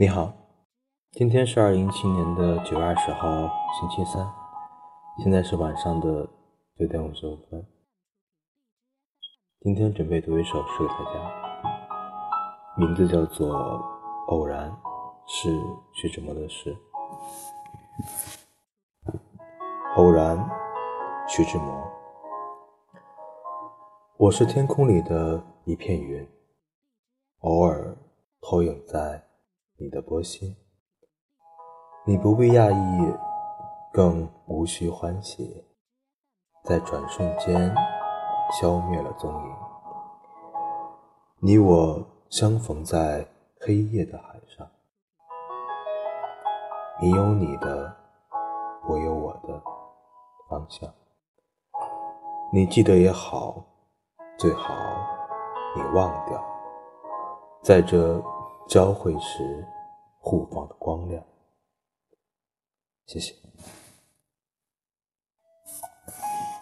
你好，今天是二零一七年的九月二十号，星期三，现在是晚上的九点五十五分。今天准备读一首诗给大家，名字叫做《偶然》，是徐志摩的诗。偶然，徐志摩。我是天空里的一片云，偶尔投影在。你的波心，你不必讶异，更无需欢喜，在转瞬间消灭了踪影。你我相逢在黑夜的海上，你有你的，我有我的方向。你记得也好，最好你忘掉，在这。交汇时，互放的光亮。谢谢。